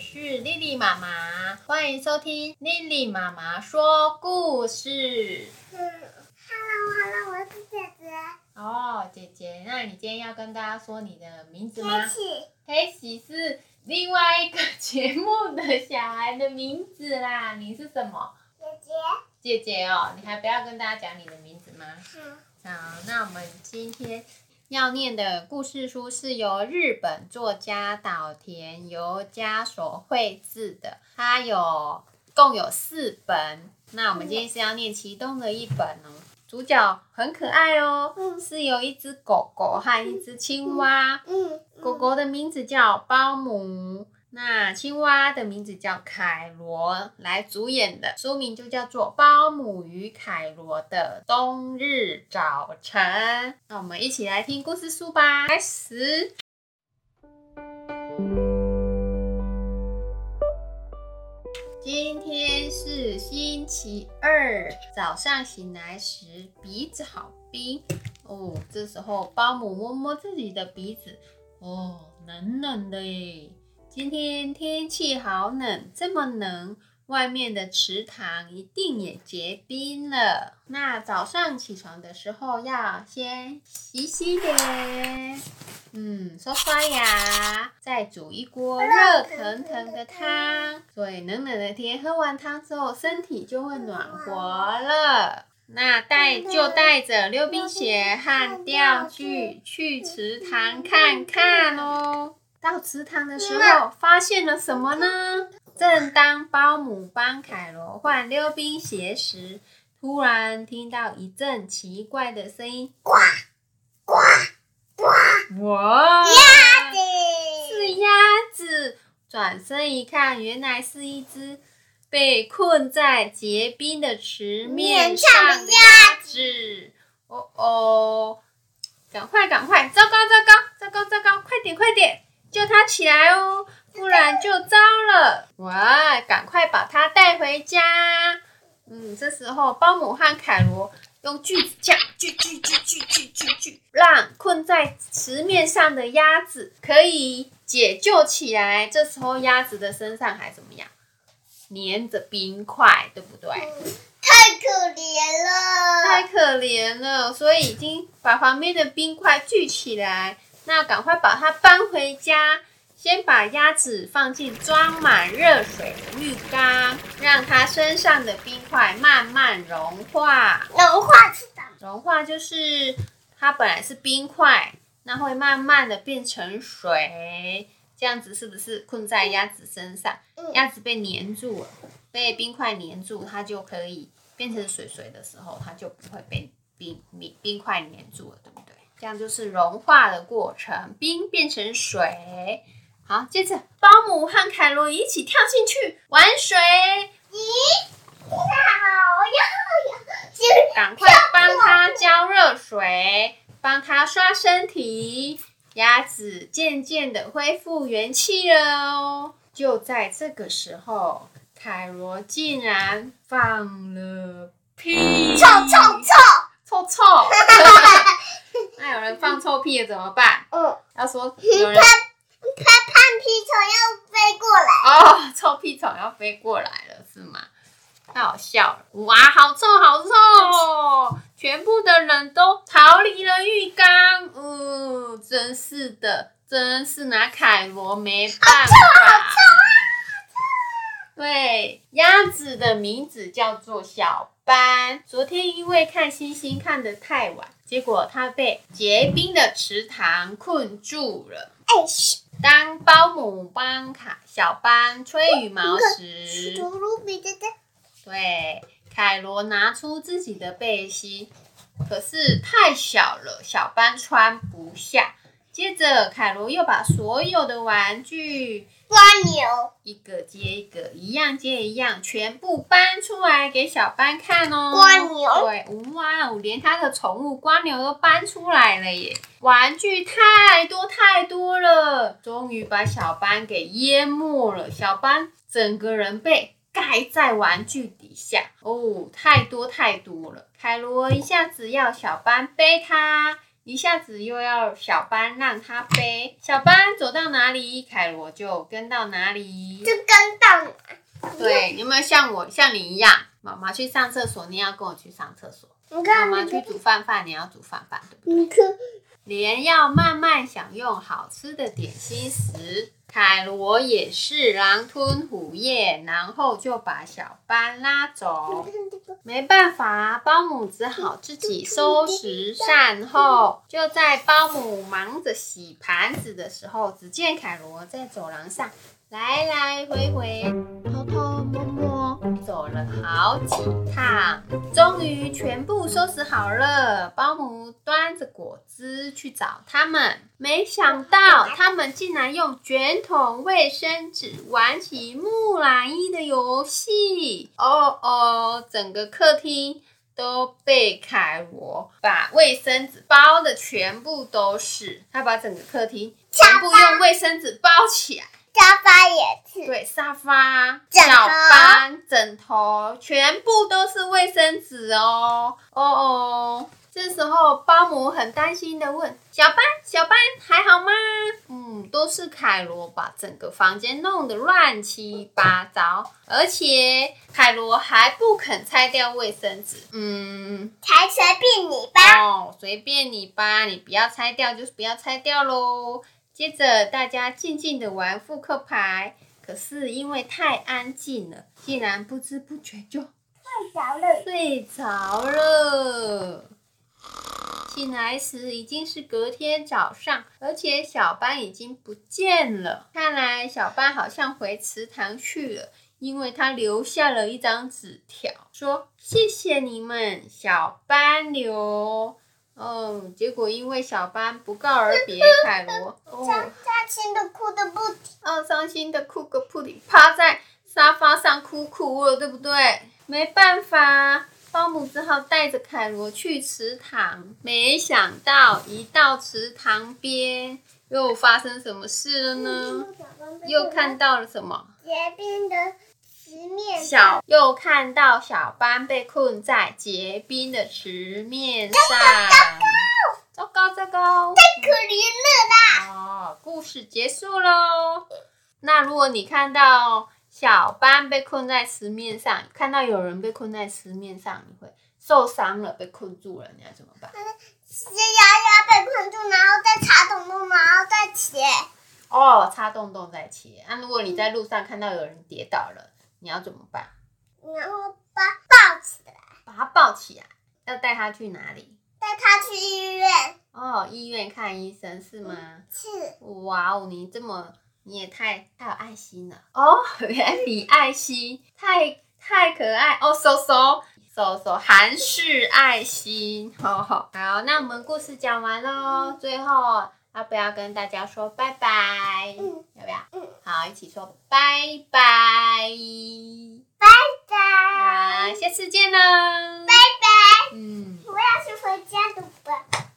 是丽丽妈妈，欢迎收听丽丽妈妈说故事。嗯，Hello，Hello，我是姐姐。哦，姐姐，那你今天要跟大家说你的名字吗？黑喜。黑喜是另外一个节目的小孩的名字啦。你是什么？姐姐。姐姐哦，你还不要跟大家讲你的名字吗？好。好，那我们今天。要念的故事书是由日本作家岛田由佳所绘制的，它有共有四本。那我们今天是要念其中的一本哦。主角很可爱哦，是有一只狗狗和一只青蛙。嗯，狗狗的名字叫包姆。那青蛙的名字叫凯罗，来主演的书名就叫做《包姆与凯罗的冬日早晨》。那我们一起来听故事书吧，开始。今天是星期二，早上醒来时鼻子好冰哦。这时候包姆摸摸自己的鼻子，哦，冷冷的耶。今天天气好冷，这么冷，外面的池塘一定也结冰了。那早上起床的时候要先洗洗脸，嗯，刷刷牙，再煮一锅热腾腾的汤。所以冷冷的天，喝完汤之后，身体就会暖和了。那带就带着溜冰鞋和钓具去池塘看看哦。到池塘的时候，发现了什么呢？正当包姆帮凯罗换溜冰鞋时，突然听到一阵奇怪的声音：呱呱呱！哇，鸭子是鸭子。转身一看，原来是一只被困在结冰的池面上的鸭子。哦哦，赶快赶快！糟糕糟糕糟糕糟糕！快点快点！救他起来哦，不然就糟了！哇，赶快把它带回家。嗯，这时候包姆和凯罗用锯子架锯锯锯锯锯锯锯，让困在池面上的鸭子可以解救起来。这时候鸭子的身上还怎么样？粘着冰块，对不对？太可怜了，太可怜了，所以已经把旁边的冰块聚起来。那赶快把它搬回家，先把鸭子放进装满热水的浴缸，让它身上的冰块慢慢融化。融化是什么？融化就是它本来是冰块，那会慢慢的变成水，这样子是不是困在鸭子身上？鸭子被粘住了，被冰块粘住，它就可以变成水水的时候，它就不会被冰冰冰块粘住了，对不对？这样就是融化的过程，冰变成水。好，接着保姆和凯罗一起跳进去玩水。咦，好呀！赶快帮他浇热水，帮他刷身体。鸭子渐渐的恢复元气了哦。就在这个时候，凯罗竟然放了屁！臭臭臭臭臭！那有人放臭屁了怎么办？嗯，要说有人，屁虫要飞过来哦，臭屁虫要飞过来了是吗？太好笑了！哇，好臭好臭！全部的人都逃离了浴缸。嗯，真是的，真是拿凯罗没办法。好臭好臭啊！对，鸭子的名字叫做小斑。昨天因为看星星看得太晚。结果它被结冰的池塘困住了。哎，当包姆帮卡小班吹羽毛时，对，凯罗拿出自己的背心，可是太小了，小班穿不下。接着，凯罗又把所有的玩具。蜗牛，一个接一个，一样接一样，全部搬出来给小班看哦。蜗牛，对，哇哦，连他的宠物蜗牛都搬出来了耶！玩具太多太多了，终于把小班给淹没了。小班整个人被盖在玩具底下哦，太多太多了。凯罗一下子要小班背他。一下子又要小班让他背，小班走到哪里，凯罗就跟到哪里。就跟到对，有没有像我像你一样？妈妈去上厕所，你要跟我去上厕所；妈你看，妈妈，去煮饭饭，你要煮饭饭，对不对？你看，连要慢慢享用好吃的点心时，凯罗也是狼吞虎咽，然后就把小班拉走。没办法，保姆只好自己收拾善后。就在保姆忙着洗盘子的时候，只见凯罗在走廊上来来回回、偷偷摸摸走了好几趟，终于全部收拾好了。保姆端着果汁去找他们，没想到他们竟然用卷筒卫生纸玩起木乃伊的游戏。哦哦，整个客厅都被凯罗把卫生纸包的全部都是，他把整个客厅全部用卫生纸包起来。沙发也是，对，沙发、小班、枕头，全部都是卫生纸哦。哦哦，这时候保姆很担心的问：“小班，小班还好吗？”嗯，都是凯罗把整个房间弄得乱七八糟，而且凯罗还不肯拆掉卫生纸。嗯，才随便你吧。哦，随便你吧，你不要拆掉就是不要拆掉喽。接着大家静静的玩扑克牌，可是因为太安静了，竟然不知不觉就睡着了，睡着了。醒来时已经是隔天早上，而且小班已经不见了。看来小班好像回池塘去了，因为他留下了一张纸条，说：“谢谢你们，小班留。”哦，结果因为小班不告而别，凯罗 哦伤伤心的哭的不停。哦，伤心的哭个不停，趴在沙发上哭哭了，对不对？没办法，保姆只好带着凯罗去池塘。没想到一到池塘边，又发生什么事了呢？又看到了什么？结冰的小又看到小班被困在结冰的池面上，糟糕糟糕！糟糕太可怜了啦！哦，故事结束喽。那如果你看到小班被困在池面上，看到有人被困在池面上，你会受伤了，被困住了，你要怎么办？是牙牙被困住，然后再插洞洞，然后再切。哦，插洞洞再切。那、如果你在路上看到有人跌倒了，你要怎么办？然后把抱起来，把它抱起来，要带它去哪里？带它去医院。哦，医院看医生是吗？是，哇哦，你这么你也太太有爱心了哦！原来比爱心太太可爱哦，搜搜搜搜韩式爱心，好好好，那我们故事讲完喽，最后要不要跟大家说拜拜？嗯要不要？嗯，好，一起说拜拜，拜拜。好，下次见喽，拜拜。嗯。我要去回家了吧。